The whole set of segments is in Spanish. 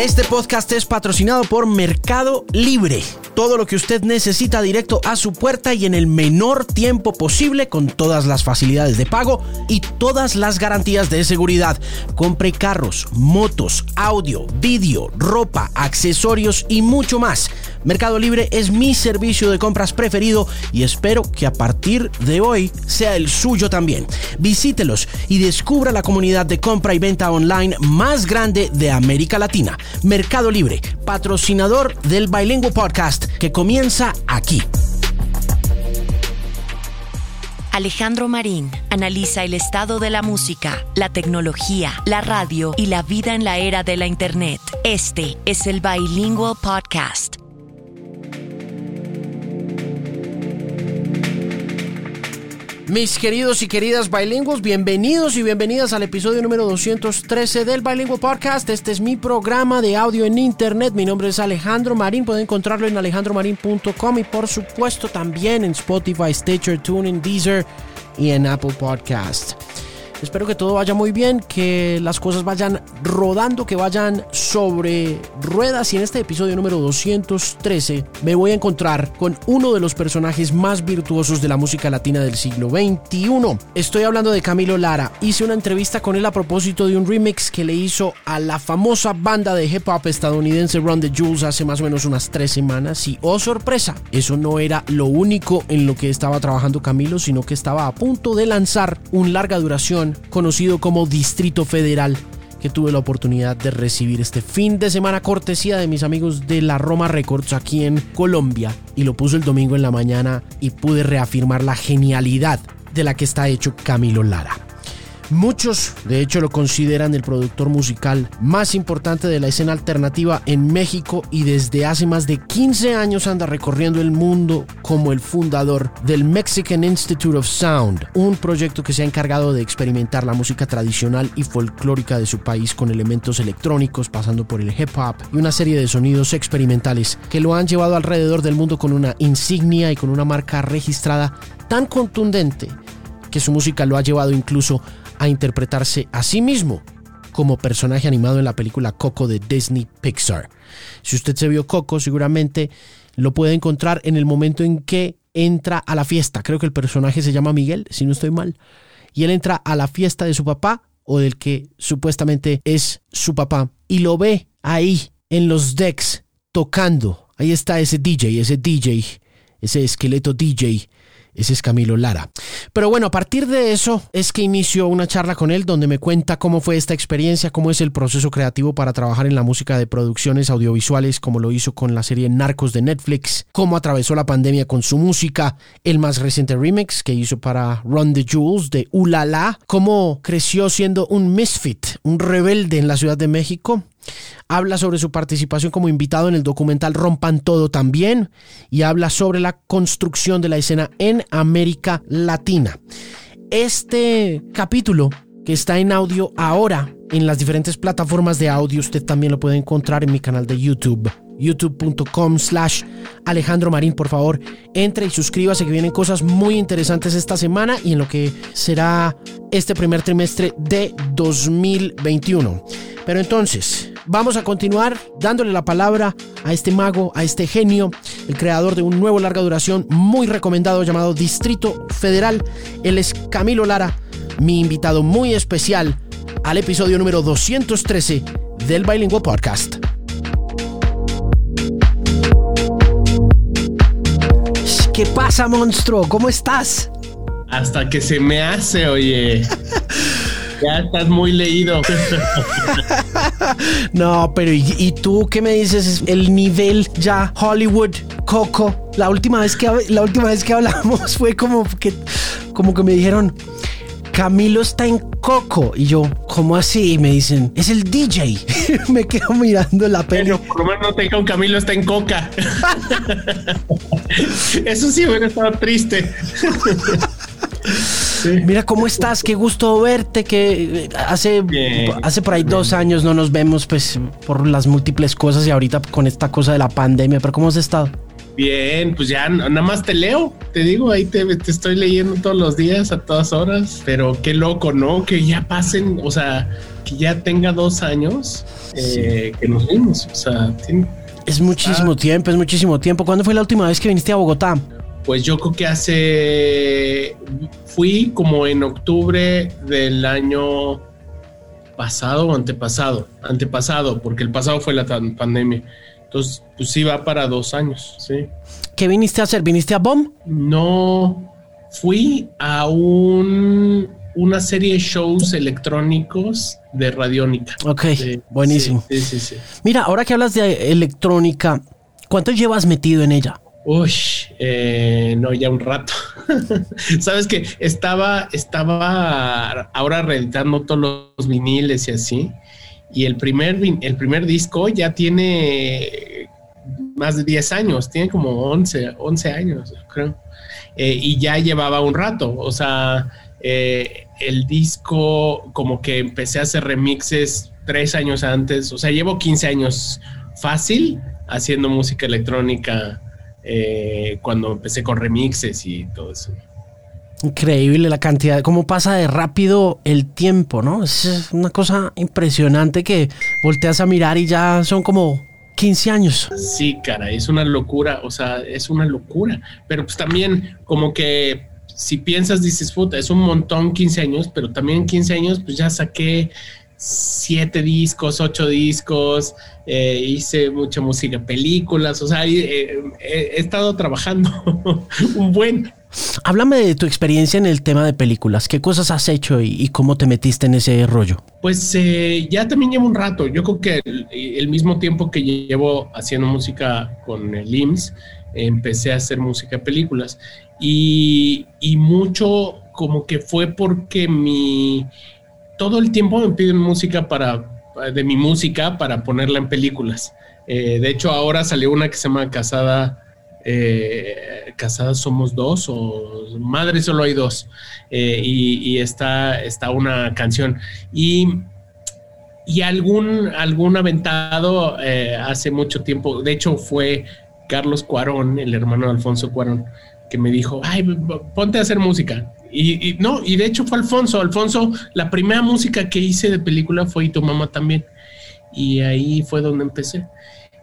Este podcast es patrocinado por Mercado Libre. Todo lo que usted necesita directo a su puerta y en el menor tiempo posible con todas las facilidades de pago y todas las garantías de seguridad. Compre carros, motos, audio, vídeo, ropa, accesorios y mucho más. Mercado Libre es mi servicio de compras preferido y espero que a partir de hoy sea el suyo también. Visítelos y descubra la comunidad de compra y venta online más grande de América Latina. Mercado Libre, patrocinador del Bilingüe Podcast que comienza aquí. Alejandro Marín analiza el estado de la música, la tecnología, la radio y la vida en la era de la Internet. Este es el Bilingual Podcast. Mis queridos y queridas bilingües, bienvenidos y bienvenidas al episodio número 213 del Bilingual Podcast. Este es mi programa de audio en internet. Mi nombre es Alejandro Marín. Pueden encontrarlo en alejandromarin.com y por supuesto también en Spotify, Stitcher, TuneIn, Deezer y en Apple Podcast. Espero que todo vaya muy bien, que las cosas vayan rodando, que vayan sobre ruedas. Y en este episodio número 213 me voy a encontrar con uno de los personajes más virtuosos de la música latina del siglo XXI. Estoy hablando de Camilo Lara. Hice una entrevista con él a propósito de un remix que le hizo a la famosa banda de hip hop estadounidense Run the Jules hace más o menos unas tres semanas. Y oh sorpresa, eso no era lo único en lo que estaba trabajando Camilo, sino que estaba a punto de lanzar un larga duración conocido como Distrito Federal, que tuve la oportunidad de recibir este fin de semana cortesía de mis amigos de la Roma Records aquí en Colombia y lo puso el domingo en la mañana y pude reafirmar la genialidad de la que está hecho Camilo Lara. Muchos, de hecho, lo consideran el productor musical más importante de la escena alternativa en México y desde hace más de 15 años anda recorriendo el mundo como el fundador del Mexican Institute of Sound, un proyecto que se ha encargado de experimentar la música tradicional y folclórica de su país con elementos electrónicos, pasando por el hip hop y una serie de sonidos experimentales que lo han llevado alrededor del mundo con una insignia y con una marca registrada tan contundente que su música lo ha llevado incluso a interpretarse a sí mismo como personaje animado en la película Coco de Disney Pixar. Si usted se vio Coco, seguramente lo puede encontrar en el momento en que entra a la fiesta. Creo que el personaje se llama Miguel, si no estoy mal. Y él entra a la fiesta de su papá o del que supuestamente es su papá y lo ve ahí en los decks tocando. Ahí está ese DJ, ese DJ, ese esqueleto DJ ese es Camilo Lara. Pero bueno, a partir de eso es que inició una charla con él donde me cuenta cómo fue esta experiencia, cómo es el proceso creativo para trabajar en la música de producciones audiovisuales, como lo hizo con la serie Narcos de Netflix, cómo atravesó la pandemia con su música, el más reciente remix que hizo para Run the Jewels de Ulala, cómo creció siendo un misfit, un rebelde en la Ciudad de México, habla sobre su participación como invitado en el documental Rompan Todo también y habla sobre la construcción de la escena en América Latina. Este capítulo que está en audio ahora en las diferentes plataformas de audio, usted también lo puede encontrar en mi canal de YouTube youtube.com slash Alejandro Marín, por favor, entre y suscríbase que vienen cosas muy interesantes esta semana y en lo que será este primer trimestre de 2021. Pero entonces, vamos a continuar dándole la palabra a este mago, a este genio, el creador de un nuevo larga duración muy recomendado llamado Distrito Federal. Él es Camilo Lara, mi invitado muy especial al episodio número 213 del Bilingual Podcast. ¿Qué pasa, monstruo? ¿Cómo estás? Hasta que se me hace, oye. Ya estás muy leído. no, pero ¿y, tú qué me dices? El nivel ya Hollywood, Coco. La última vez que la última vez que hablamos fue como que como que me dijeron Camilo está en Coco. Y yo, ¿cómo así? Y me dicen, es el DJ. me quedo mirando la peli. Pero por lo menos no te dijeron Camilo está en Coca. Eso sí hubiera estado triste. Mira cómo estás, qué gusto verte, que eh, hace, hace por ahí dos años no nos vemos pues por las múltiples cosas y ahorita con esta cosa de la pandemia, pero ¿cómo has estado? Bien, pues ya nada más te leo, te digo, ahí te, te, estoy leyendo todos los días, a todas horas, pero qué loco, ¿no? Que ya pasen, o sea, que ya tenga dos años eh, que nos vimos. O sea, tiene- Es muchísimo tiempo, es muchísimo tiempo. ¿Cuándo fue la última vez que viniste a Bogotá? pues yo creo que hace. Fui como en octubre del año pasado o antepasado. Antepasado, porque el pasado fue la pandemia. Entonces, pues sí va para dos años, sí. ¿Qué viniste a hacer? ¿Viniste a BOM? No fui a un, una serie de shows electrónicos de Radiónica. Ok, buenísimo. Sí, sí, sí. Mira, ahora que hablas de electrónica, ¿cuánto llevas metido en ella? Uy, eh, no, ya un rato. Sabes que estaba, estaba ahora reeditando todos los viniles y así. Y el primer, el primer disco ya tiene más de 10 años, tiene como 11, 11 años, creo. Eh, y ya llevaba un rato. O sea, eh, el disco, como que empecé a hacer remixes tres años antes. O sea, llevo 15 años fácil haciendo música electrónica eh, cuando empecé con remixes y todo eso. Increíble la cantidad, cómo pasa de rápido el tiempo, ¿no? Es una cosa impresionante que volteas a mirar y ya son como 15 años. Sí, cara, es una locura, o sea, es una locura. Pero pues también como que si piensas, dices, puta, es un montón 15 años, pero también en 15 años pues ya saqué siete discos, ocho discos, eh, hice mucha música, películas, o sea, eh, eh, he estado trabajando un buen. Háblame de tu experiencia en el tema de películas. ¿Qué cosas has hecho y, y cómo te metiste en ese rollo? Pues eh, ya también llevo un rato. Yo creo que el, el mismo tiempo que llevo haciendo música con el IMSS, empecé a hacer música de películas. Y, y mucho como que fue porque mi... Todo el tiempo me piden música para de mi música para ponerla en películas. Eh, de hecho, ahora salió una que se llama Casada eh, casadas somos dos o madre solo hay dos eh, y, está, está una canción y, y algún, algún aventado eh, hace mucho tiempo, de hecho fue Carlos Cuarón, el hermano de Alfonso Cuarón, que me dijo, ay, ponte a hacer música. Y, y, no, y de hecho fue Alfonso. Alfonso, la primera música que hice de película fue Y tu mamá también. Y ahí fue donde empecé.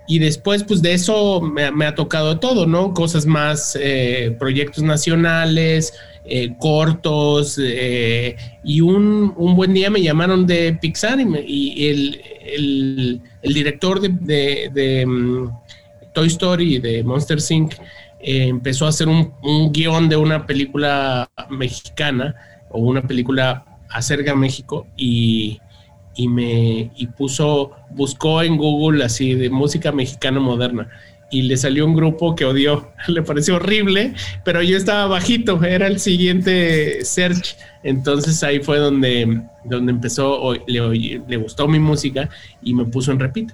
Y después, pues de eso me, me ha tocado todo, ¿no? Cosas más, eh, proyectos nacionales, eh, cortos. Eh, y un, un, buen día me llamaron de Pixar y, me, y el, el, el, director de, de, de um, Toy Story, de Monster Inc., eh, empezó a hacer un, un, guion de una película mexicana o una película acerca a México y, me y puso, buscó en Google así de música mexicana moderna y le salió un grupo que odió, le pareció horrible, pero yo estaba bajito, era el siguiente search, entonces ahí fue donde, donde empezó, le, le gustó mi música y me puso en repite.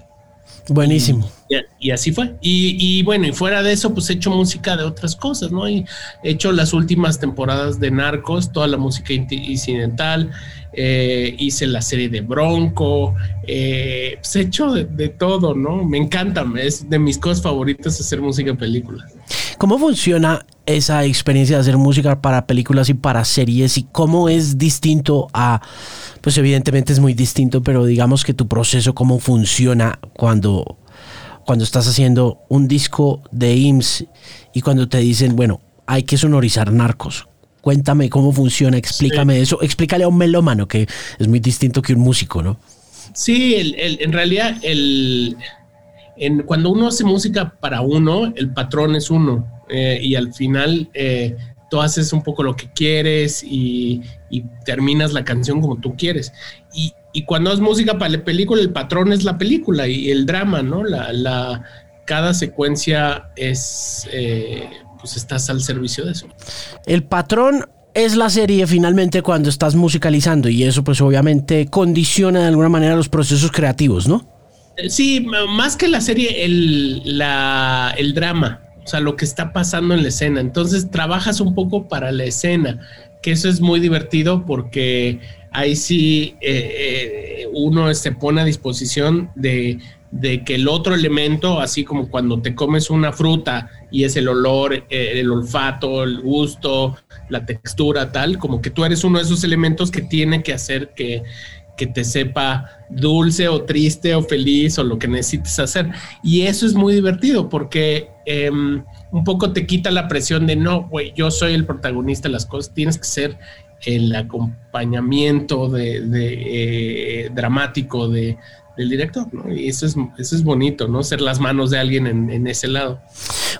Buenísimo. Y, y, así fue. Y, y, bueno, y fuera de eso, pues he hecho música de otras cosas, ¿no? Y he hecho las últimas temporadas de Narcos, toda la música incidental, eh, hice la serie de Bronco, eh, pues he hecho de, de, todo, ¿no? Me encanta, es de mis cosas favoritas hacer música en películas. ¿Cómo funciona esa experiencia de hacer música para películas y para series y cómo es distinto a, pues evidentemente es muy distinto, pero digamos que tu proceso, cómo funciona cuando, cuando estás haciendo un disco de IMSS y cuando te dicen, bueno, hay que sonorizar narcos. Cuéntame cómo funciona, explícame sí. eso, explícale a un melómano que es muy distinto que un músico, ¿no? Sí, el, el, en realidad el, cuando uno hace música para uno, el patrón es uno eh, y al final eh, tú haces un poco lo que quieres y, terminas la canción como tú quieres. Y, cuando haces música para la película, el patrón es la película y el drama, ¿no? La, la cada secuencia es, eh, pues estás al servicio de eso. El patrón es la serie finalmente cuando estás musicalizando y eso pues obviamente condiciona de alguna manera los procesos creativos, ¿no? Sí, más que la serie, el, la, el drama, o sea, lo que está pasando en la escena. Entonces trabajas un poco para la escena, que eso es muy divertido porque ahí sí eh, eh, uno se pone a disposición de, de, que el otro elemento, así como cuando te comes una fruta y es el olor, eh, el olfato, el gusto, la textura, tal, como que tú eres uno de esos elementos que tiene que hacer que, que te sepa dulce o triste o feliz o lo que necesites hacer. Y eso es muy divertido porque em, un poco te quita la presión de no, güey, yo soy el protagonista de las cosas, tienes que ser el acompañamiento de, eh, dramático de, del director, ¿no? Y eso es, eso es bonito, ¿no? Ser las manos de alguien en, ese lado.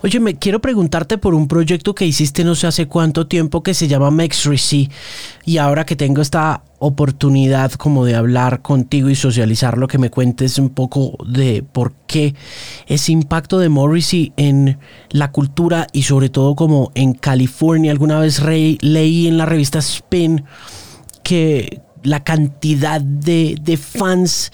Oye, me quiero preguntarte por un proyecto que hiciste no sé hace cuánto tiempo que se llama Mexricy y ahora que tengo esta oportunidad como de hablar contigo y socializar lo que me cuentes un poco de por qué ese impacto de Morrissey en la cultura y sobre todo como en California. Alguna vez leí en la revista Spin que la cantidad de, de fans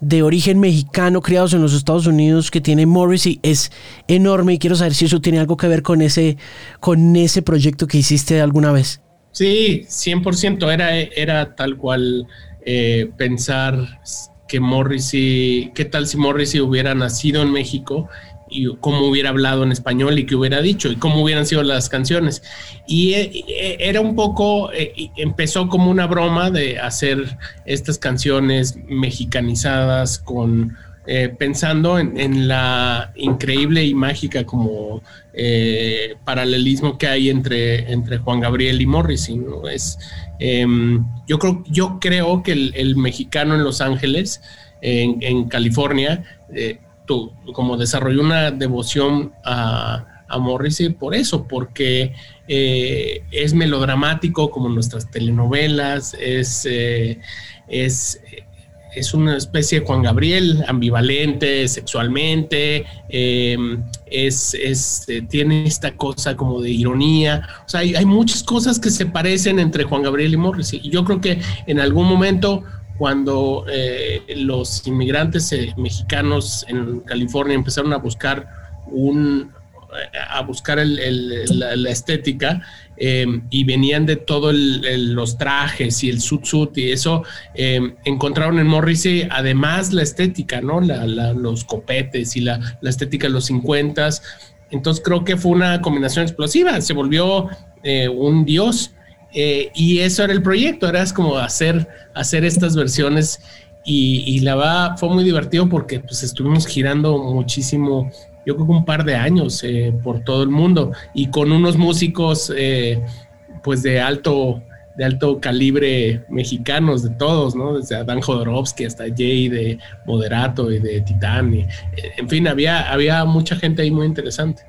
de origen mexicano criados en los Estados Unidos que tiene Morrissey es enorme y quiero saber si eso tiene algo que ver con ese, con ese proyecto que hiciste alguna vez. Sí, 100%. Era, era tal cual eh, pensar que Morrissey, qué tal si Morrissey hubiera nacido en México y cómo hubiera hablado en español y qué hubiera dicho y cómo hubieran sido las canciones. Y eh, eh, era un poco, eh, empezó como una broma de hacer estas canciones mexicanizadas con... pensando en, la increíble y mágica como paralelismo que hay entre, entre Juan Gabriel y Morrissey. ¿no? Es, em, yo, creo, yo creo que el, mexicano en Los Ángeles, en, en California, como desarrolló una devoción a, a Morrissey por eso, porque eh, es melodramático como nuestras telenovelas, es, eh, es, es, una especie de Juan Gabriel, ambivalente sexualmente, em, es, es, tiene esta cosa como de ironía, o sea, hay, hay, muchas cosas que se parecen entre Juan Gabriel y Morrissey, y yo creo que en algún momento cuando eh, los inmigrantes eh, mexicanos en California empezaron a buscar un a buscar la, estética em, y venían de todos los trajes y el suit y eso em, encontraron en Morrissey además la estética, ¿no? los copetes y la, estética de los 50 entonces creo que fue una combinación explosiva, se volvió eh, un dios eh, y eso era el proyecto, era como hacer, hacer estas versiones y, la verdad fue muy divertido porque pues estuvimos girando muchísimo, yo creo que un par de años eh, por todo el mundo y con unos músicos eh, pues de alto, de alto calibre mexicanos, de todos, ¿no? Desde Adán Jodorowsky hasta Jay de Moderato y de Titán. Y, en fin, había, había mucha gente ahí muy interesante.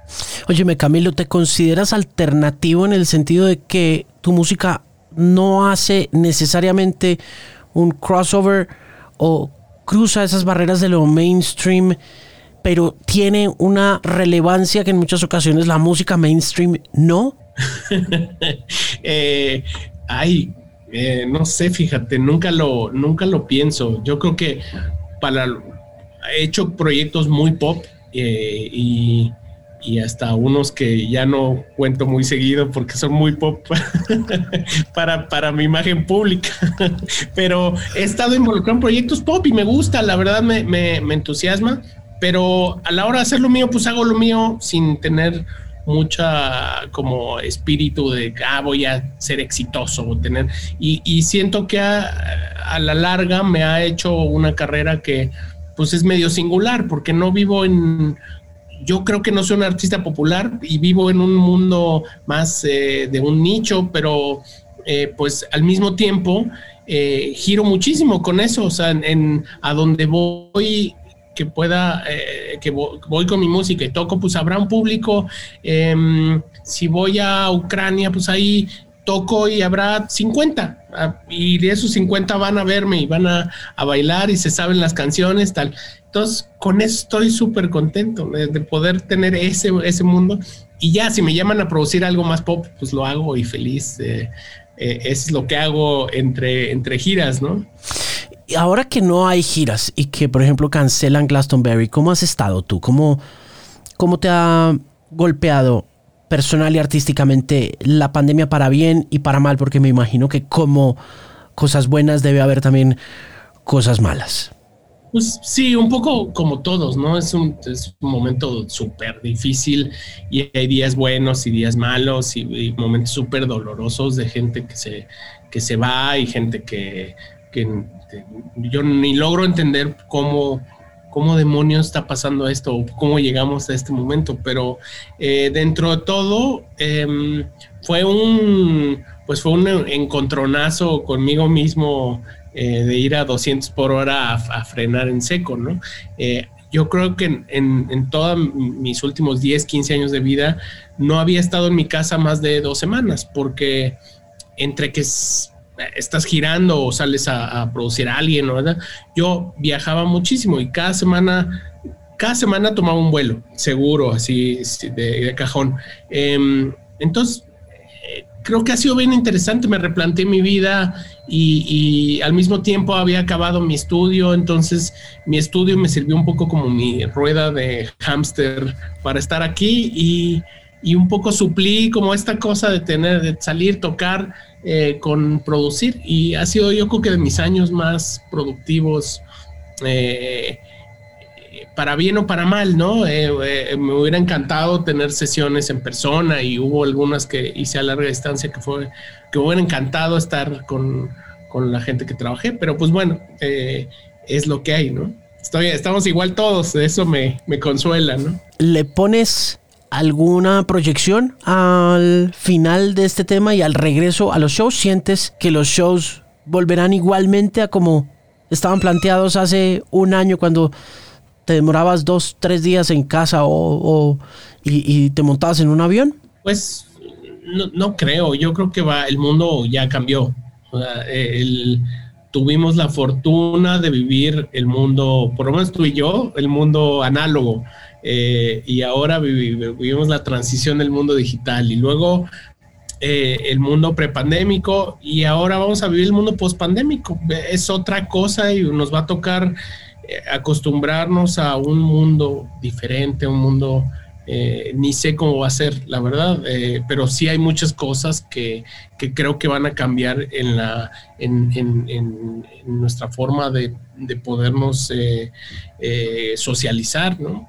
Óyeme, Camilo, ¿te consideras alternativo en el sentido de que tu música no hace necesariamente un crossover o cruza esas barreras de lo mainstream, pero tiene una relevancia que en muchas ocasiones la música mainstream no? eh, ay, eh, no sé, fíjate, nunca lo, nunca lo pienso. Yo creo que para he hecho proyectos muy pop eh, y y hasta unos que ya no cuento muy seguido porque son muy pop para, para mi imagen pública. pero he estado involucrado en proyectos pop y me gusta, la verdad me, me, me, entusiasma, pero a la hora de hacer lo mío, pues hago lo mío sin tener mucha como espíritu de ah, voy a ser exitoso o tener y, siento que a, a la larga me ha hecho una carrera que pues es medio singular porque no vivo en yo creo que no soy un artista popular y vivo en un mundo más eh, de un nicho, pero eh, pues al mismo tiempo eh, giro muchísimo con eso, o sea, en, a donde voy que pueda, que voy, con mi música y toco, pues habrá un público. Em, si voy a Ucrania, pues ahí toco y habrá 50 ah, y de esos 50 van a verme y van a, a bailar y se saben las canciones, tal. Entonces, con eso estoy súper contento de, poder tener ese, ese mundo. Y ya, si me llaman a producir algo más pop, pues lo hago y feliz. Eh, eh, es lo que hago entre, entre giras, ¿no? Y ahora que no hay giras y que, por ejemplo, cancelan Glastonbury, ¿cómo has estado tú? ¿Cómo, cómo te ha golpeado personal y artísticamente la pandemia para bien y para mal? Porque me imagino que como cosas buenas debe haber también cosas malas. Pues sí, un poco como todos, ¿no? Es un, momento súper difícil y hay días buenos y días malos y, momentos súper dolorosos de gente que se, que se va y gente que, yo ni logro entender cómo, cómo demonios está pasando esto o cómo llegamos a este momento, pero eh, dentro de todo em, fue un pues fue un encontronazo conmigo mismo eh, de ir a 200 por hora a, frenar en seco, ¿no? Eh, yo creo que en, en, todos mis últimos 10, 15 años de vida no había estado en mi casa más de dos semanas, porque entre que estás girando o sales a, producir a alguien, ¿verdad? Yo viajaba muchísimo y cada semana, cada semana tomaba un vuelo, seguro, así de, cajón. Em, entonces, eh, creo que ha sido bien interesante, me replanteé mi vida y, al mismo tiempo había acabado mi estudio, entonces mi estudio me sirvió un poco como mi rueda de hámster para estar aquí y, y un poco suplí como esta cosa de tener, de salir, tocar eh, con producir y ha sido yo creo que de mis años más productivos. Eh, para bien o para mal, ¿no? Eh, me hubiera encantado tener sesiones en persona y hubo algunas que hice a larga distancia que fue que hubiera encantado estar con, con la gente que trabajé, pero pues bueno, es lo que hay, ¿no? Estoy, estamos igual todos, eso me, me consuela, ¿no? ¿Le pones alguna proyección al final de este tema y al regreso a los shows? ¿Sientes que los shows volverán igualmente a como estaban planteados hace un año cuando te demorabas dos, tres días en casa o, y, te montabas en un avión? Pues no, creo, yo creo que va, el mundo ya cambió. tuvimos la fortuna de vivir el mundo, por lo menos tú y yo, el mundo análogo. Eh, y ahora vivimos la transición del mundo digital y luego eh, el mundo prepandémico y ahora vamos a vivir el mundo pospandémico. Es otra cosa y nos va a tocar eh, acostumbrarnos a un mundo diferente, un mundo eh, ni sé cómo va a ser, la verdad, eh, pero sí hay muchas cosas que, creo que van a cambiar en, la, en, nuestra forma de, podernos eh, socializar, ¿no?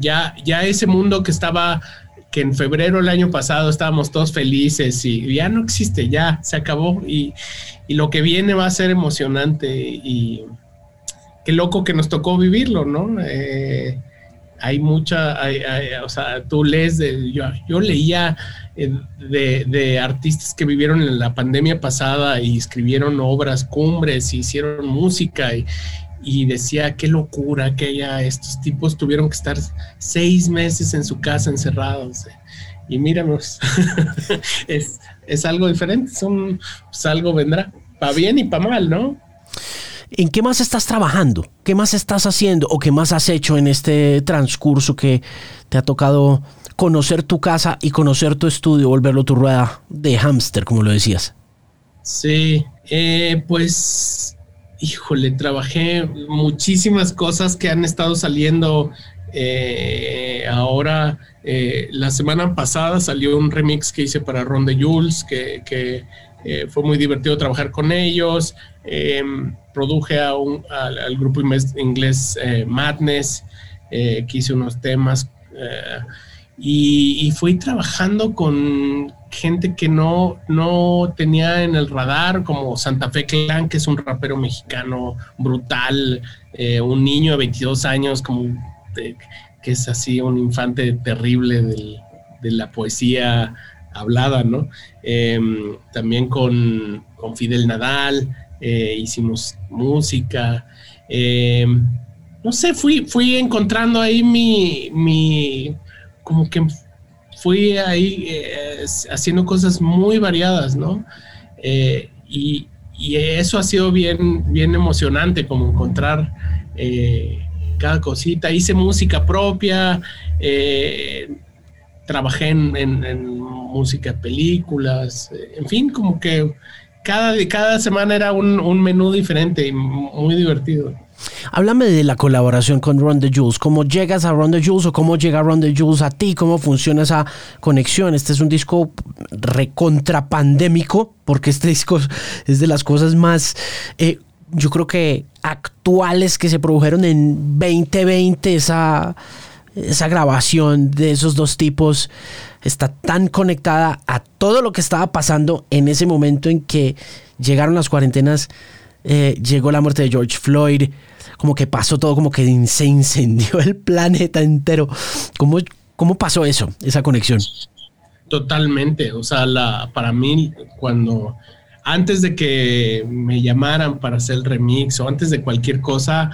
ya, ya ese mundo que estaba, que en febrero del año pasado estábamos todos felices y ya no existe, ya se acabó y, y lo que viene va a ser emocionante y qué loco que nos tocó vivirlo, ¿no? Hay mucha, o sea, tú lees, de, yo, yo leía eh, de, artistas que vivieron en la pandemia pasada y escribieron obras cumbres y hicieron música y, decía, qué locura que haya, estos tipos tuvieron que estar seis meses en su casa encerrados. Y míranos, es, es, algo diferente, son, pues algo vendrá, para bien y para mal, ¿no? ¿En qué más estás trabajando? ¿Qué más estás haciendo o qué más has hecho en este transcurso que te ha tocado conocer tu casa y conocer tu estudio, volverlo tu rueda de hámster, como lo decías? Sí, eh, pues, híjole, trabajé muchísimas cosas que han estado saliendo eh, ahora. Eh, la semana pasada salió un remix que hice para Ron de Jules, que, fue muy divertido trabajar con ellos. Em, produje a un, al, grupo inglés eh, Madness, eh, que hice unos temas eh, y, fui trabajando con gente que no, no tenía en el radar, como Santa Fe Clan, que es un rapero mexicano brutal, un niño de 22 años, como que es así un infante terrible de la poesía hablada, ¿no? Em, también con, con Fidel Nadal, eh, hicimos música. Eh, no sé, fui, fui encontrando ahí mi, mi como que fui ahí eh, haciendo cosas muy variadas, ¿no? y, eso ha sido bien, bien emocionante, como encontrar cada cosita. Hice música propia, trabajé en, en, música, películas, en fin, como que cada, cada semana era un, menú diferente y muy divertido. Háblame de la colaboración con Ron the Jules. ¿Cómo llegas a Ron the Jules o cómo llega Ron the Jules a ti? ¿Cómo funciona esa conexión? Este es un disco recontrapandémico porque este disco es de las cosas más, eh, yo creo que actuales que se produjeron en 2020. Esa, esa grabación de esos dos tipos está tan conectada a todo lo que estaba pasando en ese momento en que llegaron las cuarentenas, eh, llegó la muerte de George Floyd, como que pasó todo, como que se incendió el planeta entero. ¿Cómo, cómo pasó eso, esa conexión? Totalmente, o sea, la, para mí cuando antes de que me llamaran para hacer el remix o antes de cualquier cosa,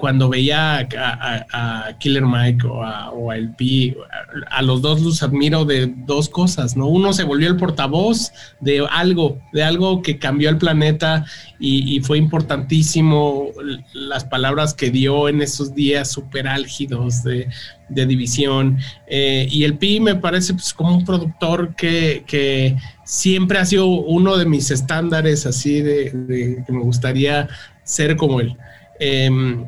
cuando veía a, Killer Mike o a, o LP, a, los dos los admiro de dos cosas, ¿no? Uno se volvió el portavoz de algo, de algo que cambió el planeta y, fue importantísimo las palabras que dio en esos días súper álgidos de, división. Eh, y el Pi me parece pues, como un productor que, siempre ha sido uno de mis estándares así de, que me gustaría ser como él. Em,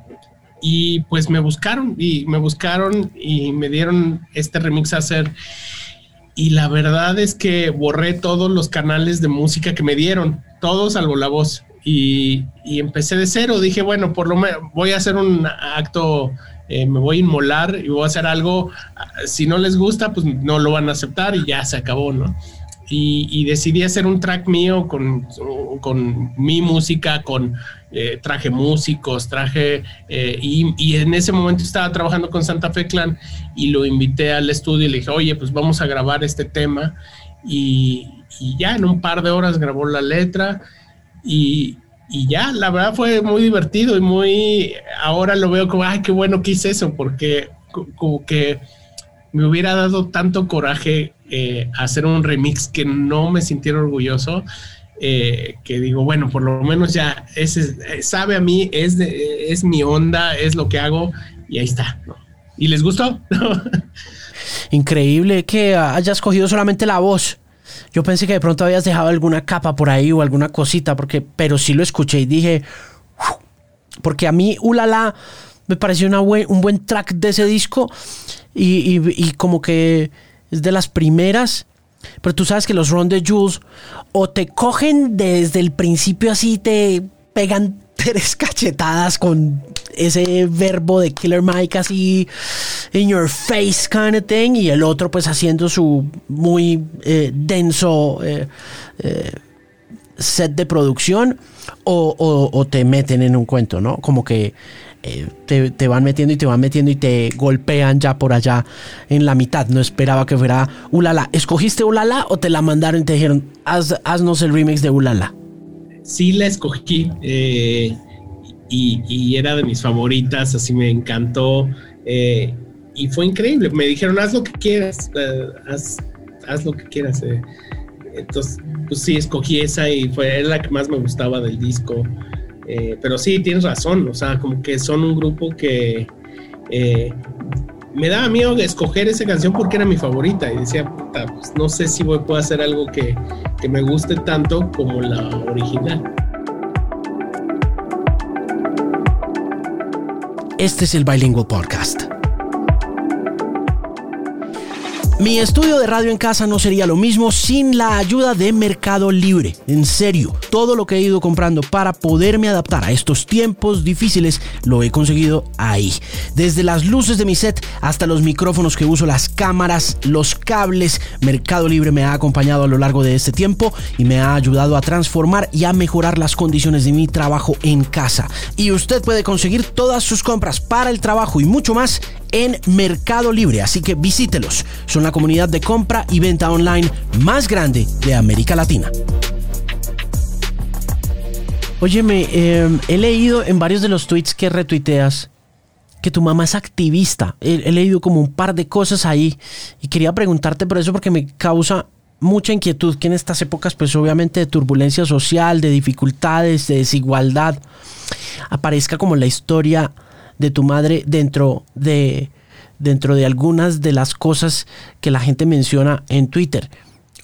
y pues me buscaron y me buscaron y me dieron este remix a hacer. Y la verdad es que borré todos los canales de música que me dieron, todos salvo la voz. Y, empecé de cero. Dije, bueno, por lo menos voy a hacer un acto, eh, me voy a inmolar y voy a hacer algo. Si no les gusta, pues no lo van a aceptar y ya se acabó, ¿no? Y, decidí hacer un track mío con, con mi música, con eh, traje músicos, traje, eh, y, en ese momento estaba trabajando con Santa Fe Clan y lo invité al estudio y le dije, oye, pues vamos a grabar este tema. Y, ya en un par de horas grabó la letra y, ya, la verdad fue muy divertido y muy, ahora lo veo como, ay, qué bueno que hice eso, porque como que me hubiera dado tanto coraje eh, hacer un remix que no me sintiera orgulloso eh, que digo, bueno, por lo menos ya ese, eh, sabe a mí, es, es mi onda, es lo que hago y ahí está. ¿Y les gustó? Increíble que hayas cogido solamente la voz. Yo pensé que de pronto habías dejado alguna capa por ahí o alguna cosita, porque, pero sí lo escuché y dije, porque a mí, ulala, me pareció una un buen track de ese disco y, y como que es de las primeras pero tú sabes que los Ron de Jules o te cogen desde el principio así, te pegan tres cachetadas con ese verbo de Killer Mike así in your face kind of thing y el otro pues haciendo su muy eh, denso eh, eh, set de producción o, te meten en un cuento, ¿no? Como que eh, te, van metiendo y te van metiendo y te golpean ya por allá en la mitad. No esperaba que fuera Ulala. ¿Escogiste Ulala o te la mandaron y te dijeron, Haz, haznos el remix de Ulala? Sí, la escogí eh, y, era de mis favoritas, así me encantó. Eh, y fue increíble. Me dijeron, haz lo que quieras, haz, haz, lo que quieras. Entonces, pues sí, escogí esa y fue la que más me gustaba del disco. Eh, pero sí, tienes razón, o sea, como que son un grupo que eh, me daba miedo escoger esa canción porque era mi favorita y decía, puta, pues no sé si voy, puedo hacer algo que, que me guste tanto como la original. Este es el Bilingual Podcast. Mi estudio de radio en casa no sería lo mismo sin la ayuda de Mercado Libre. En serio, todo lo que he ido comprando para poderme adaptar a estos tiempos difíciles lo he conseguido ahí. Desde las luces de mi set hasta los micrófonos que uso, las cámaras, los cables, Mercado Libre me ha acompañado a lo largo de este tiempo y me ha ayudado a transformar y a mejorar las condiciones de mi trabajo en casa. Y usted puede conseguir todas sus compras para el trabajo y mucho más en Mercado Libre, así que visítelos. Son la comunidad de compra y venta online más grande de América Latina. Óyeme, em, he leído en varios de los tweets que retuiteas que tu mamá es activista. He, he, leído como un par de cosas ahí y quería preguntarte por eso porque me causa mucha inquietud que en estas épocas, pues obviamente de turbulencia social, de dificultades, de desigualdad, aparezca como la historia de tu madre dentro de, dentro de algunas de las cosas que la gente menciona en Twitter.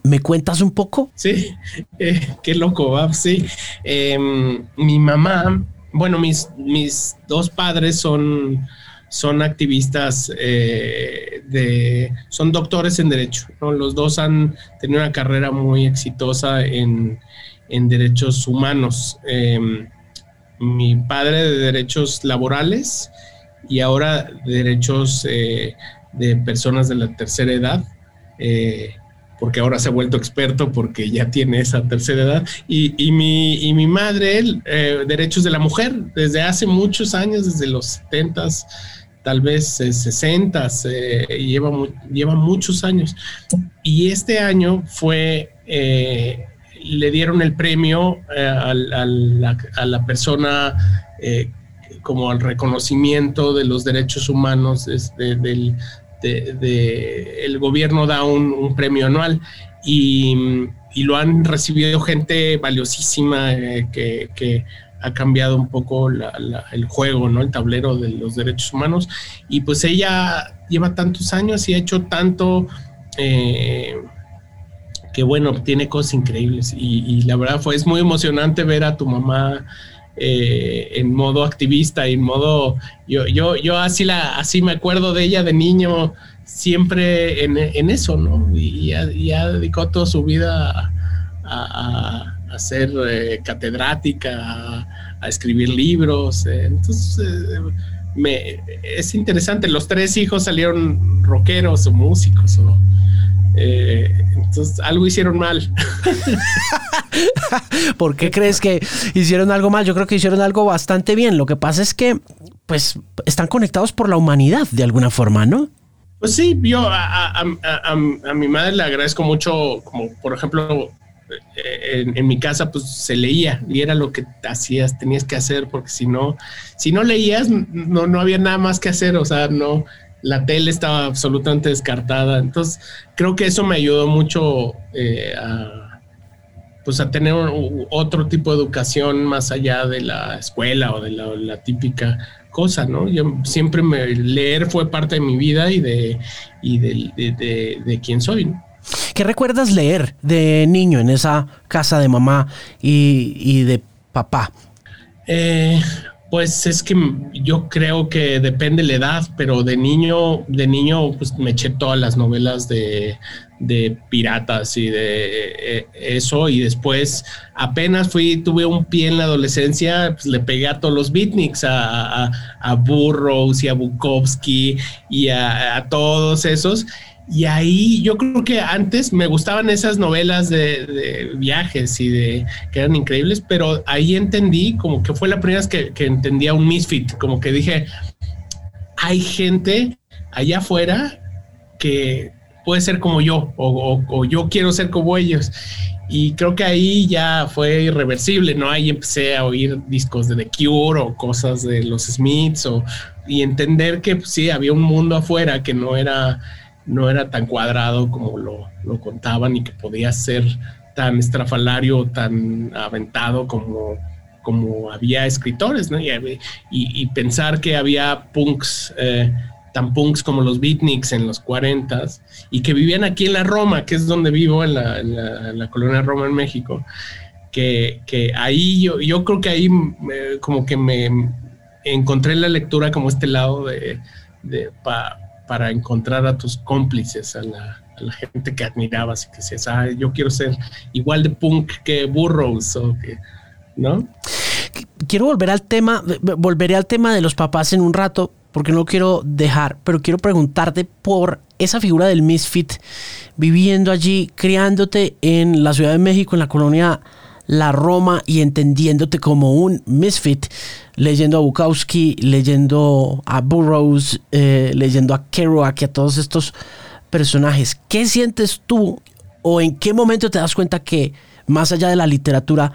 ¿Me cuentas un poco? Sí, eh, qué loco, sí. Em, mi mamá, bueno, mis, mis dos padres son, son activistas eh, de, son doctores en derecho. Los dos han tenido una carrera muy exitosa en, en derechos humanos. Em, mi padre de derechos laborales y ahora derechos eh, de personas de la tercera edad. Porque ahora se ha vuelto experto porque ya tiene esa tercera edad. Y, y mi, y mi madre, eh, derechos de la mujer, desde hace muchos años, desde los 70 tal vez 60, eh, lleva, lleva muchos años. Y este año fue, eh, le dieron el premio a, la, persona como al reconocimiento de los derechos humanos del, el gobierno da un, premio anual y, lo han recibido gente valiosísima eh, que, ha cambiado un poco el juego, ¿no? El tablero de los derechos humanos. Y pues ella lleva tantos años y ha hecho tanto eh, que bueno, tiene cosas increíbles. Y, la verdad fue, es muy emocionante ver a tu mamá eh, en modo activista en modo, yo, yo, yo así, la, así me acuerdo de ella de niño, siempre en, eso, ¿no? Y ya, dedicó toda su vida a, ser eh, catedrática, a, escribir libros. Eh, entonces, me, es interesante, los tres hijos salieron rockeros o músicos o eh, entonces, algo hicieron mal. ¿Por qué crees que hicieron algo mal? Yo creo que hicieron algo bastante bien. Lo que pasa es que, pues, están conectados por la humanidad de alguna forma, ¿no? Pues sí, yo a, mi madre le agradezco mucho, como por ejemplo, eh, en, mi casa pues se leía y era lo que hacías, tenías que hacer, porque si no, si no leías, no, no había nada más que hacer, o sea, no, la tele estaba absolutamente descartada. Entonces, creo que eso me ayudó mucho eh, a, pues a tener otro tipo de educación más allá de la escuela o de la, típica cosa, ¿no? Yo siempre me, leer fue parte de mi vida y de, y de, de, quién soy. ¿Qué recuerdas leer de niño en esa casa de mamá y, y de papá? Eh, pues es que yo creo que depende la edad, pero de niño, de niño, pues me eché todas las novelas de, piratas y de eh, eso. Y después apenas fui, tuve un pie en la adolescencia, pues le pegué a todos los beatniks, a, a, Burroughs y a Bukowski y a todos esos. Y ahí yo creo que antes me gustaban esas novelas de, viajes y de que eran increíbles, pero ahí entendí como que fue la primera vez que, entendía un misfit, como que dije, hay gente allá afuera que puede ser como yo o, yo quiero ser como ellos. Y creo que ahí ya fue irreversible, ¿no? Ahí empecé a oír discos de The Cure o cosas de los Smiths o, y entender que pues, sí, había un mundo afuera que no era no era tan cuadrado como lo, contaban y que podía ser tan estrafalario, tan aventado como, como había escritores. Y, pensar que había punks, eh, tan punks como los beatniks en los 40 y que vivían aquí en la Roma, que es donde vivo, en la, colonia Roma en México, que, ahí yo, yo creo que ahí como que me encontré en la lectura como este lado de para encontrar a tus cómplices, a la, gente que admirabas y que decías, ah, yo quiero ser igual de punk que Burroughs o que, ¿no? Quiero volver al tema, volveré al tema de los papás en un rato, porque no lo quiero dejar, pero quiero preguntarte por esa figura del misfit viviendo allí, criándote en la Ciudad de México, en la colonia La Roma y entendiéndote como un misfit leyendo a Bukowski, leyendo a Burroughs, eh, leyendo a Kerouac y a todos estos personajes. ¿Qué sientes tú o en qué momento te das cuenta que más allá de la literatura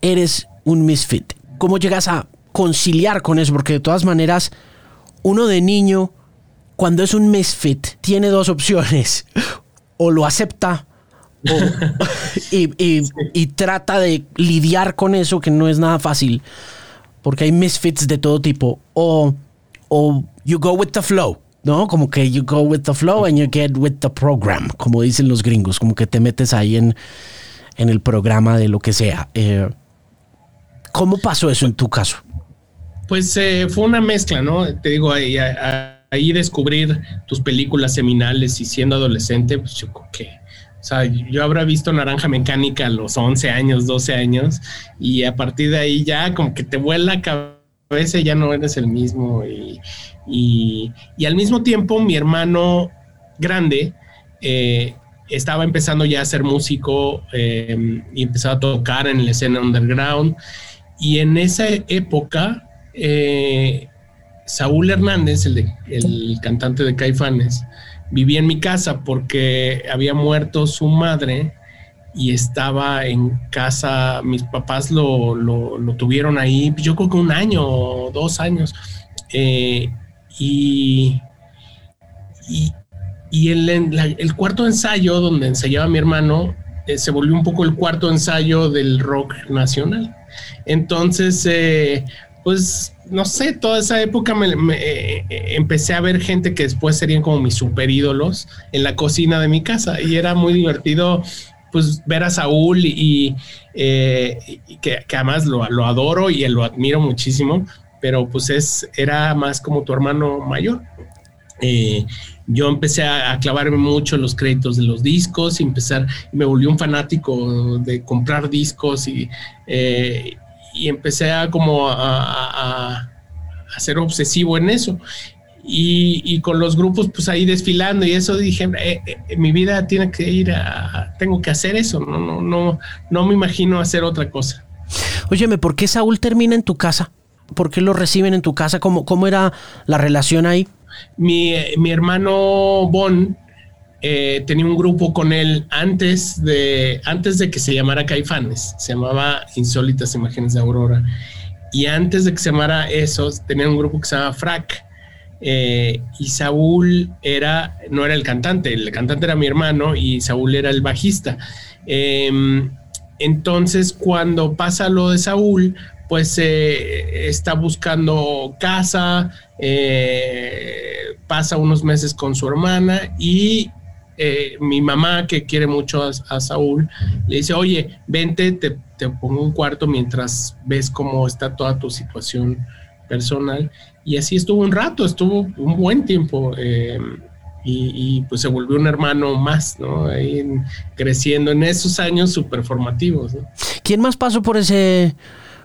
eres un misfit? ¿Cómo llegas a conciliar con eso? Porque de todas maneras, uno de niño, cuando es un misfit, tiene dos opciones. O lo acepta y, y trata de lidiar con eso, que no es nada fácil porque hay misfits de todo tipo, o, o you go with the flow, ¿no? Como que you go with the flow and you get with the program, como dicen los gringos, como que te metes ahí en, en el programa de lo que sea. Eh, ¿Cómo pasó eso en tu caso? Pues eh, fue una mezcla, ¿no? Te digo, ahí, ahí descubrir tus películas seminales y siendo adolescente, pues yo que o sea, yo habrá visto Naranja Mecánica a los 11 años, 12 años, y a partir de ahí ya como que te vuela la cabeza y ya no eres el mismo. Y, y, al mismo tiempo, mi hermano grande, eh, estaba empezando ya a ser músico eh, y empezaba a tocar en la escena underground. Y en esa época, eh, Saúl Hernández, el, el cantante de Caifanes, vivía en mi casa porque había muerto su madre y estaba en casa, mis papás lo, tuvieron ahí, yo creo que un año o dos años. Eh, y, y, el, cuarto ensayo donde ensayaba mi hermano eh, se volvió un poco el cuarto ensayo del rock nacional. Entonces, eh, pues no sé, toda esa época me, empecé a ver gente que después serían como mis super ídolos en la cocina de mi casa y era muy divertido pues ver a Saúl y, eh, que, además lo, adoro y lo admiro muchísimo, pero pues es, era más como tu hermano mayor. Eh, yo empecé a, clavarme mucho en los créditos de los discos y empezar, me volví un fanático de comprar discos y, eh, y empecé a como a, a, ser obsesivo en eso. Y, con los grupos pues ahí desfilando y eso dije eh, eh, mi vida tiene que ir a tengo que hacer eso no no no no me imagino hacer otra cosa Óyeme, ¿por qué Saúl termina en tu casa? ¿Por qué lo reciben en tu casa? ¿Cómo, cómo era la relación ahí? Mi, mi hermano Bon eh, tenía un grupo con él antes de, antes de que se llamara Caifanes, se llamaba Insólitas Imágenes de Aurora. Y antes de que se llamara eso, tenía un grupo que se llamaba Frac eh, y Saúl era, no era el cantante, el cantante era mi hermano y Saúl era el bajista. Em, entonces, cuando pasa lo de Saúl, pues eh, está buscando casa, pasa unos meses con su hermana y mi mamá, que quiere mucho a, Saúl, le dice, oye, vente, te, pongo un cuarto mientras ves cómo está toda tu situación personal. Y así estuvo un rato, estuvo un buen tiempo. Eh, y, pues se volvió un hermano más, ¿no? Ahí creciendo en esos años súper formativos. ¿Quién más pasó por ese,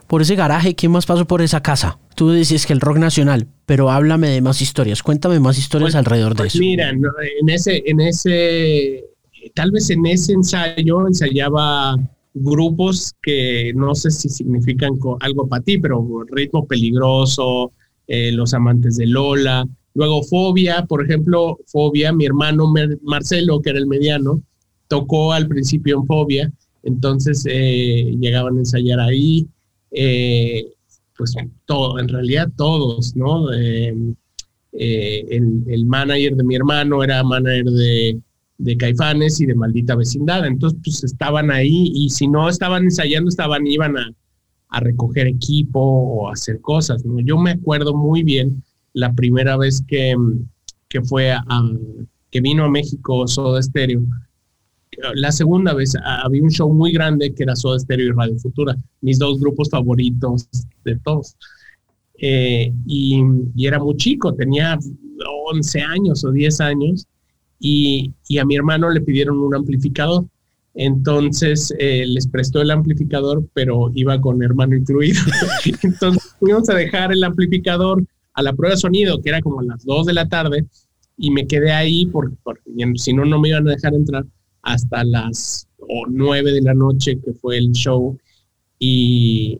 por ese garaje? ¿Quién más pasó por esa casa? Tú dices que el rock nacional, pero háblame de más historias. Cuéntame más historias pues, alrededor de pues eso. Mira, en ese, en ese, tal vez en ese ensayo ensayaba grupos que no sé si significan algo para ti, pero ritmo peligroso, eh, los amantes de Lola. Luego Fobia, por ejemplo, Fobia, mi hermano Marcelo, que era el mediano, tocó al principio en Fobia, entonces eh, llegaban a ensayar ahí, eh, pues todo, en realidad todos, ¿no? el, el, manager de mi hermano era manager de, de Caifanes y de Maldita Vecindad, entonces pues estaban ahí y si no estaban ensayando, estaban, iban a, a recoger equipo o hacer cosas. Yo me acuerdo muy bien la primera vez que, que fue a, que vino a México Soda Stereo. La segunda vez había un show muy grande que era Soda Stereo y Radio Futura, mis dos grupos favoritos de todos. Eh, y, y, era muy chico, tenía 11 años o 10 años, y, y a mi hermano le pidieron un amplificador entonces eh, les prestó el amplificador, pero iba con hermano incluido. Entonces fuimos a dejar el amplificador a la prueba de sonido, que era como a las 2 de la tarde, y me quedé ahí porque, si no, no me iban a dejar entrar hasta las 9 de la noche, que fue el show. Y,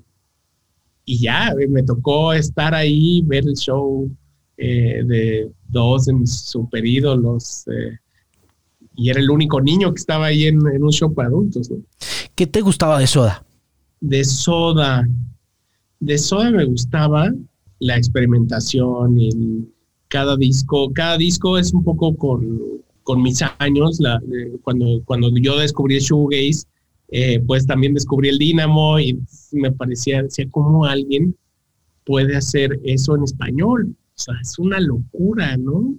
y ya, me tocó estar ahí, ver el show eh, de dos de mis super ídolos. Eh, y era el único niño que estaba ahí en, un show para adultos. ¿Qué te gustaba de Soda? De Soda. De Soda me gustaba la experimentación y cada disco. Cada disco es un poco con, mis años. La, cuando, cuando yo descubrí el shoegaze, eh, pues también descubrí el Dynamo y me parecía, decía, ¿cómo alguien puede hacer eso en español? O sea, es una locura, ¿no?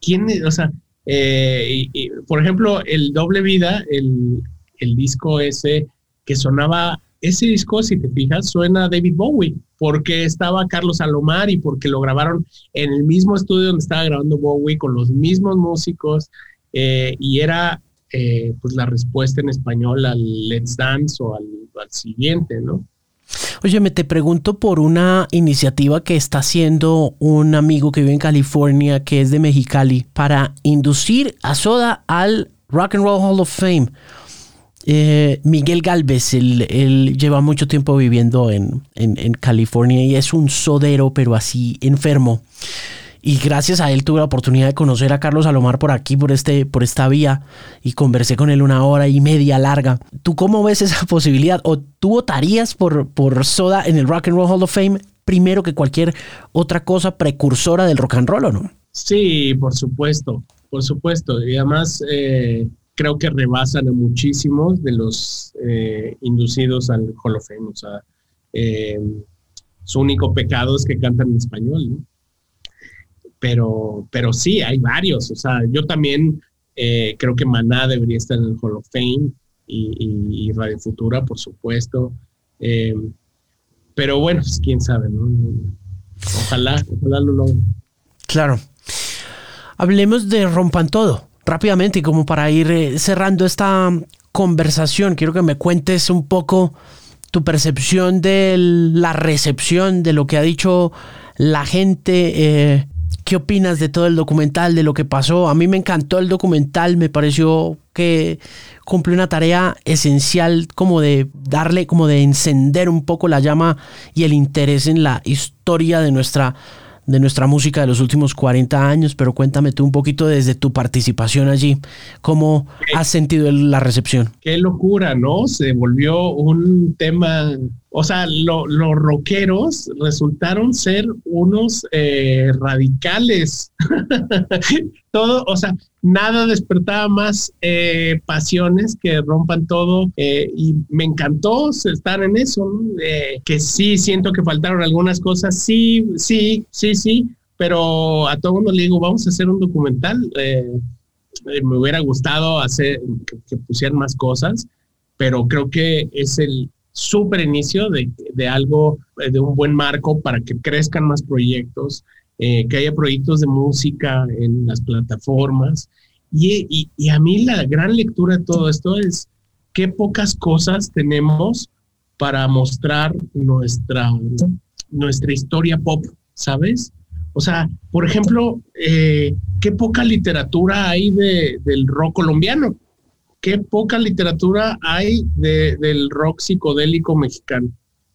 ¿Quién, o sea, eh, por ejemplo, el Doble Vida, el, el, disco ese que sonaba, ese disco, si te fijas, suena a David Bowie, porque estaba Carlos Salomar y porque lo grabaron en el mismo estudio donde estaba grabando Bowie, con los mismos músicos, eh, y era eh, pues la respuesta en español al Let's Dance o al, al siguiente, ¿no? Oye, me te pregunto por una iniciativa que está haciendo un amigo que vive en California, que es de Mexicali, para inducir a Soda al Rock and Roll Hall of Fame. Eh, Miguel Galvez, él, lleva mucho tiempo viviendo en, en, California y es un sodero, pero así enfermo. Y gracias a él tuve la oportunidad de conocer a Carlos Salomar por aquí, por, este, por esta vía, y conversé con él una hora y media larga. ¿Tú cómo ves esa posibilidad? ¿O tú votarías por, por Soda en el Rock and Roll Hall of Fame primero que cualquier otra cosa precursora del rock and roll o no? Sí, por supuesto, por supuesto. Y además eh, creo que rebasan a muchísimos de los eh, inducidos al Hall of Fame. O sea, eh, su único pecado es que cantan en español, ¿no? Pero, pero sí, hay varios. O sea, yo también creo que Maná debería estar en el Hall of Fame y, Radio Futura, por supuesto. pero bueno, pues quién sabe, ¿no? Ojalá, ojalá lo logre. Claro. Hablemos de Rompan Todo rápidamente, como para ir eh, cerrando esta conversación. Quiero que me cuentes un poco tu percepción de la recepción de lo que ha dicho la gente. ¿Qué opinas de todo el documental, de lo que pasó? A mí me encantó el documental, me pareció que cumple una tarea esencial como de darle, como de encender un poco la llama y el interés en la historia de nuestra de nuestra música de los últimos 40 años, pero cuéntame tú un poquito desde tu participación allí, ¿cómo has sentido la recepción? Qué locura, ¿no? Se volvió un tema o sea, los rockeros resultaron ser unos eh, radicales. todo, o sea, nada despertaba más eh, pasiones que rompan todo. Eh, y me encantó estar en eso, que sí siento que faltaron algunas cosas. Sí, sí, sí, sí. Pero a todo mundo le digo, vamos a hacer un documental. me hubiera gustado hacer que pusieran más cosas, pero creo que es el súper inicio de, de, algo, eh, de un buen marco para que crezcan más proyectos, eh, que haya proyectos de música en las plataformas. Y, y, a mí la gran lectura de todo esto es qué pocas cosas tenemos para mostrar nuestra, nuestra historia pop, ¿sabes? O sea, por ejemplo, eh, qué poca literatura hay de, del rock colombiano qué poca literatura hay del rock psicodélico mexicano.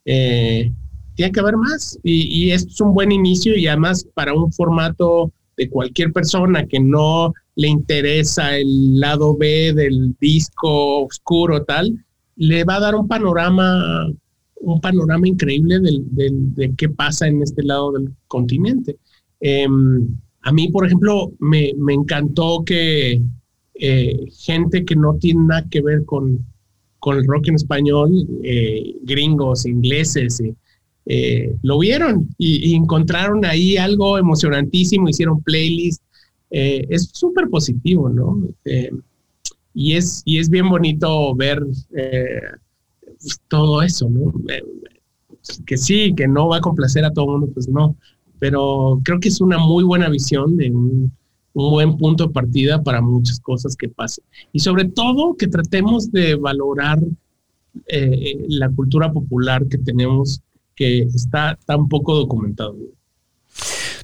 Eh, tiene que haber más y, esto es un buen inicio y además para un formato de cualquier persona que no le interesa el lado B del disco oscuro tal, le va a dar un panorama, un panorama increíble de qué pasa en este lado del continente. Em, a mí, por ejemplo, me encantó que eh, gente que no tiene nada que ver con, con el rock en español, eh, gringos, ingleses, eh, lo vieron y, encontraron ahí algo emocionantísimo, hicieron playlist. es súper positivo, ¿no? y, es, y es bien bonito ver todo eso, ¿no? que sí, que no va a complacer a todo el mundo, pues no, pero creo que es una muy buena visión de un, un buen punto de partida para muchas cosas que pasen. Y sobre todo que tratemos de valorar eh, la cultura popular que tenemos, que está tan poco documentado.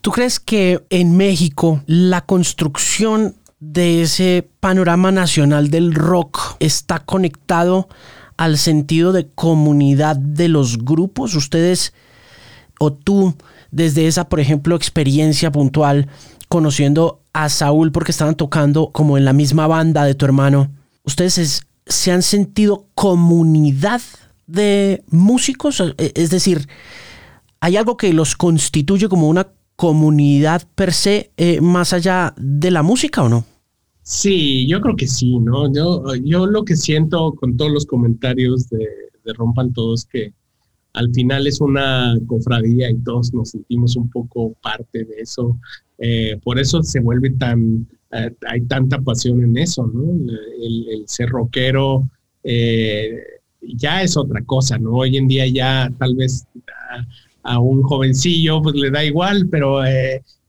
¿Tú crees que en México la construcción de ese panorama nacional del rock está conectado al sentido de comunidad de los grupos? Ustedes o tú, desde esa, por ejemplo, experiencia puntual, conociendo a Saúl porque estaban tocando como en la misma banda de tu hermano, ¿ustedes se han sentido comunidad de músicos? E, es decir, ¿hay algo que los constituye como una comunidad per se eh, más allá de la música o no? Sí, yo creo que sí, ¿no? Yo, lo que siento con todos los comentarios de, de Rompan Todos que al final es una cofradía y todos nos sentimos un poco parte de eso. Eh, por eso se vuelve tan, eh, hay tanta pasión en eso, ¿no? El, ser rockero eh, ya es otra cosa, ¿no? Hoy en día ya tal vez a, un jovencillo pues le da igual, pero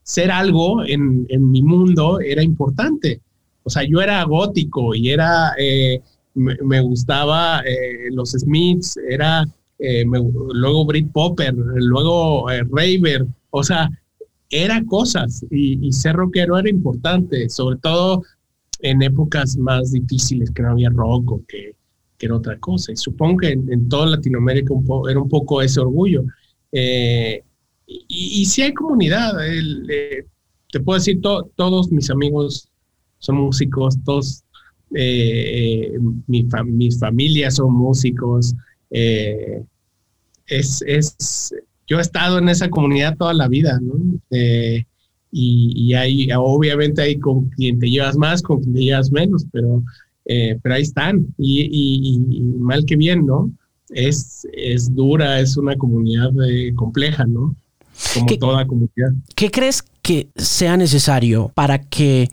ser algo en, en, mi mundo era importante. O sea, yo era gótico y era, me, gustaba los Smiths, era luego Brit Popper, luego Raver, o sea, era cosas y, ser rockero era importante, sobre todo en épocas más difíciles que no había rock o que, era otra cosa. Y supongo que en, toda Latinoamérica era un poco ese orgullo. Eh, y, si hay comunidad, eh, te puedo decir, todos mis amigos son músicos, todos eh, mi mis familias son músicos. Es, es, yo he estado en esa comunidad toda la vida, ¿no? y, y obviamente hay con quien te llevas más, con quien te llevas menos, pero, eh, pero ahí están. Y, mal que bien, ¿no? Es, es dura, es una comunidad eh, compleja, ¿no? Como toda comunidad. ¿Qué crees que sea necesario para que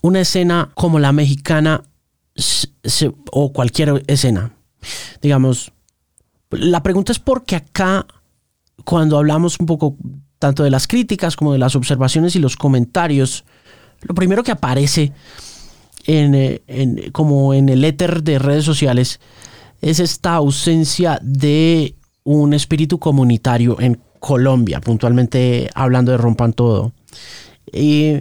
una escena como la mexicana o cualquier escena, digamos, la pregunta es porque acá, cuando hablamos un poco tanto de las críticas como de las observaciones y los comentarios, lo primero que aparece en, como en el éter de redes sociales es esta ausencia de un espíritu comunitario en Colombia, puntualmente hablando de Rompan Todo. Y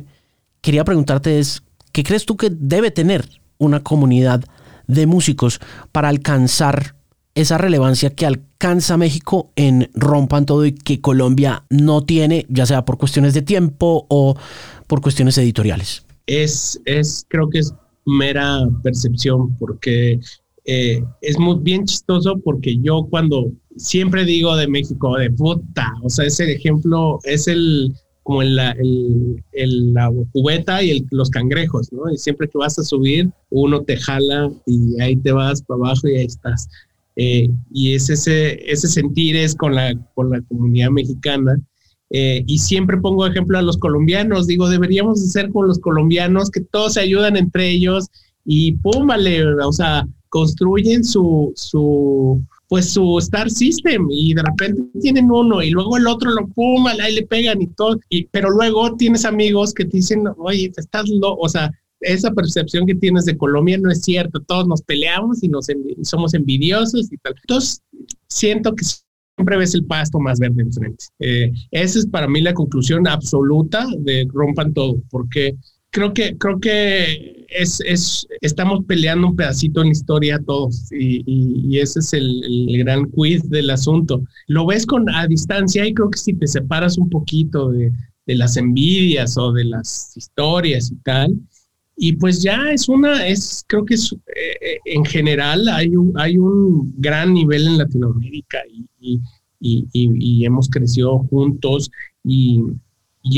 quería preguntarte es, ¿qué crees tú que debe tener una comunidad de músicos para alcanzar esa relevancia que alcanza México en Rompan Todo y que Colombia no tiene, ya sea por cuestiones de tiempo o por cuestiones editoriales? Es, es creo que es mera percepción, porque eh, es muy bien chistoso porque yo cuando siempre digo de México, de puta, o sea, ese ejemplo es el como el, la cubeta y los cangrejos, ¿no? Y siempre que vas a subir, uno te jala y ahí te vas para abajo y ahí estás. Eh, y es ese, ese sentir es con la, con la comunidad mexicana. Eh, y siempre pongo ejemplo a los colombianos, digo, deberíamos de ser con los colombianos, que todos se ayudan entre ellos y pum, vale, o sea, construyen su, su, pues su Star System. Y de repente tienen uno y luego el otro lo pum, ahí le pegan y todo, y, pero luego tienes amigos que te dicen, oye, estás loco, o sea, esa percepción que tienes de Colombia no es cierto, todos nos peleamos y nos somos envidiosos y tal. Entonces, siento que siempre ves el pasto más verde enfrente. Eh, esa es para mí la conclusión absoluta de rompan todo, porque creo que, creo que es, es, estamos peleando un pedacito en la historia todos y, y, ese es el, el, gran quiz del asunto. Lo ves con a distancia y creo que si te separas un poquito de, de las envidias o de las historias y tal, y pues ya es una, es, creo que es, eh, en general hay un, hay un gran nivel en Latinoamérica y, y, hemos crecido juntos y,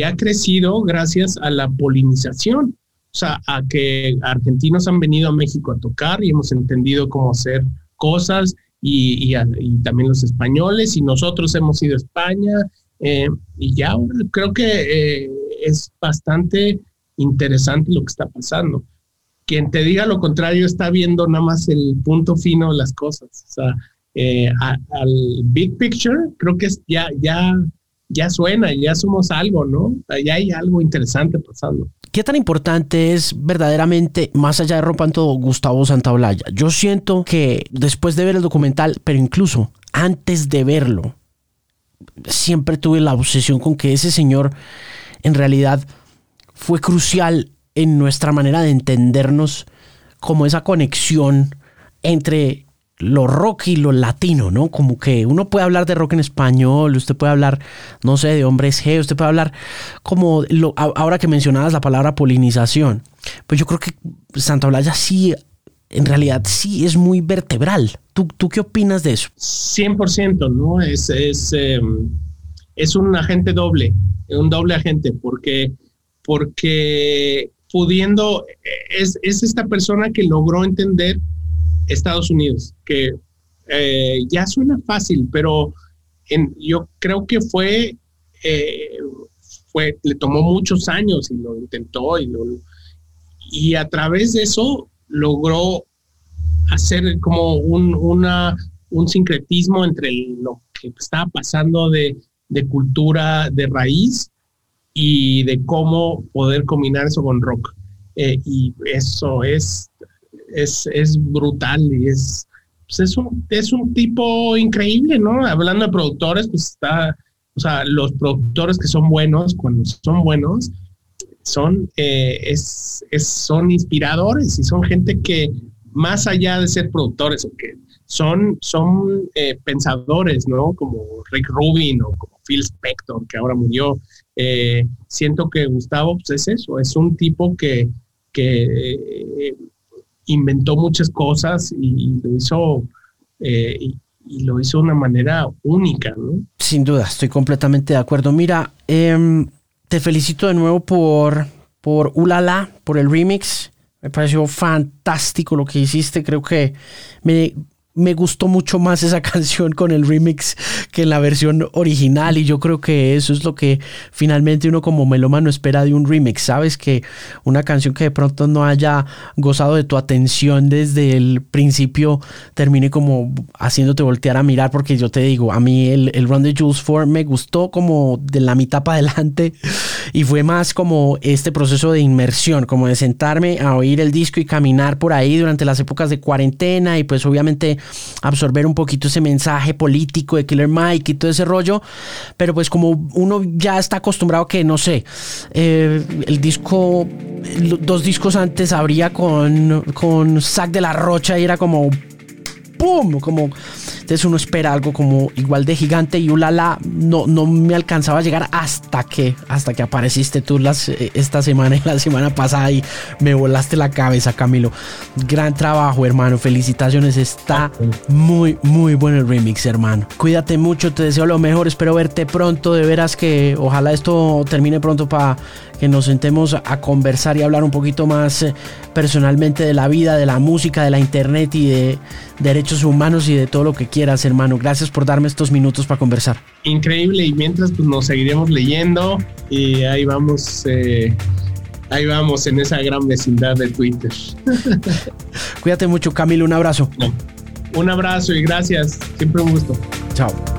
ha crecido gracias a la polinización, o sea, a que argentinos han venido a México a tocar y hemos entendido cómo hacer cosas y, también los españoles y nosotros hemos ido a España eh, y ya creo que eh, es bastante interesante lo que está pasando. Quien te diga lo contrario está viendo nada más el punto fino de las cosas. O sea, eh, al big picture creo que ya, ya, ya suena, ya somos algo, ¿no? Ya hay algo interesante pasando. ¿Qué tan importante es verdaderamente, más allá de Rompan Todo, Gustavo Santaolalla? Yo siento que después de ver el documental, pero incluso antes de verlo, siempre tuve la obsesión con que ese señor en realidad fue crucial en nuestra manera de entendernos como esa conexión entre lo rock y lo latino, ¿no? Como que uno puede hablar de rock en español, usted puede hablar, no sé, de hombres G, usted puede hablar como lo, ahora que mencionabas la palabra polinización. Pues yo creo que Santa Blaya sí, en realidad sí es muy vertebral. ¿Tú, tú qué opinas de eso? 100%, ¿no? Es, es, em, es un agente doble, un doble agente, porque porque pudiendo, es, esta persona que logró entender Estados Unidos, que eh, ya suena fácil, pero yo creo que fue, eh, fue, le tomó muchos años y lo intentó y, a través de eso logró hacer como un, un sincretismo entre lo que estaba pasando de cultura de raíz y de cómo poder combinar eso con rock. Eh, y eso es, es, es brutal y es, pues es, un, es un tipo increíble, ¿no? Hablando de productores, pues está, o sea, los productores que son buenos, cuando son buenos, son, es, son inspiradores y son gente que más allá de ser productores que son, son pensadores, ¿no? Como Rick Rubin o como Phil Spector, que ahora murió. siento que Gustavo pues, es eso, es un tipo que, que inventó muchas cosas y, lo hizo eh, y, lo hizo de una manera única, ¿no? Sin duda, estoy completamente de acuerdo. Mira, em, te felicito de nuevo por, por Ulala, por el remix. Me pareció fantástico lo que hiciste. Creo que me me gustó mucho más esa canción con el remix que en la versión original y yo creo que eso es lo que finalmente uno como melómano espera de un remix, sabes que una canción que de pronto no haya gozado de tu atención desde el principio termine como haciéndote voltear a mirar porque yo te digo, a mí el, el Run de Jules 4 me gustó como de la mitad para adelante y fue más como este proceso de inmersión, como de sentarme a oír el disco y caminar por ahí durante las épocas de cuarentena y pues obviamente absorber un poquito ese mensaje político de Killer Mike y todo ese rollo, pero pues como uno ya está acostumbrado que, no sé, eh, el disco, dos discos antes habría con, con Zack de la Rocha y era como ¡pum! Como, entonces uno espera algo como igual de gigante y ulala, no, no me alcanzaba a llegar hasta que, hasta que apareciste tú las, eh, esta semana y la semana pasada y me volaste la cabeza, Camilo. Gran trabajo, hermano. Felicitaciones. Está muy, muy bueno el remix, hermano. Cuídate mucho, te deseo lo mejor. Espero verte pronto. De veras que ojalá esto termine pronto para que nos sentemos a conversar y hablar un poquito más eh, personalmente de la vida, de la música, de la internet y de derechos humanos y de todo lo que quieras, hermano. Gracias por darme estos minutos para conversar. Increíble y mientras pues nos seguiremos leyendo y ahí vamos. Eh, ahí vamos en esa gran vecindad de Twitter. Cuídate mucho, Camilo. Un abrazo. Un abrazo y gracias. Siempre un gusto. Chao.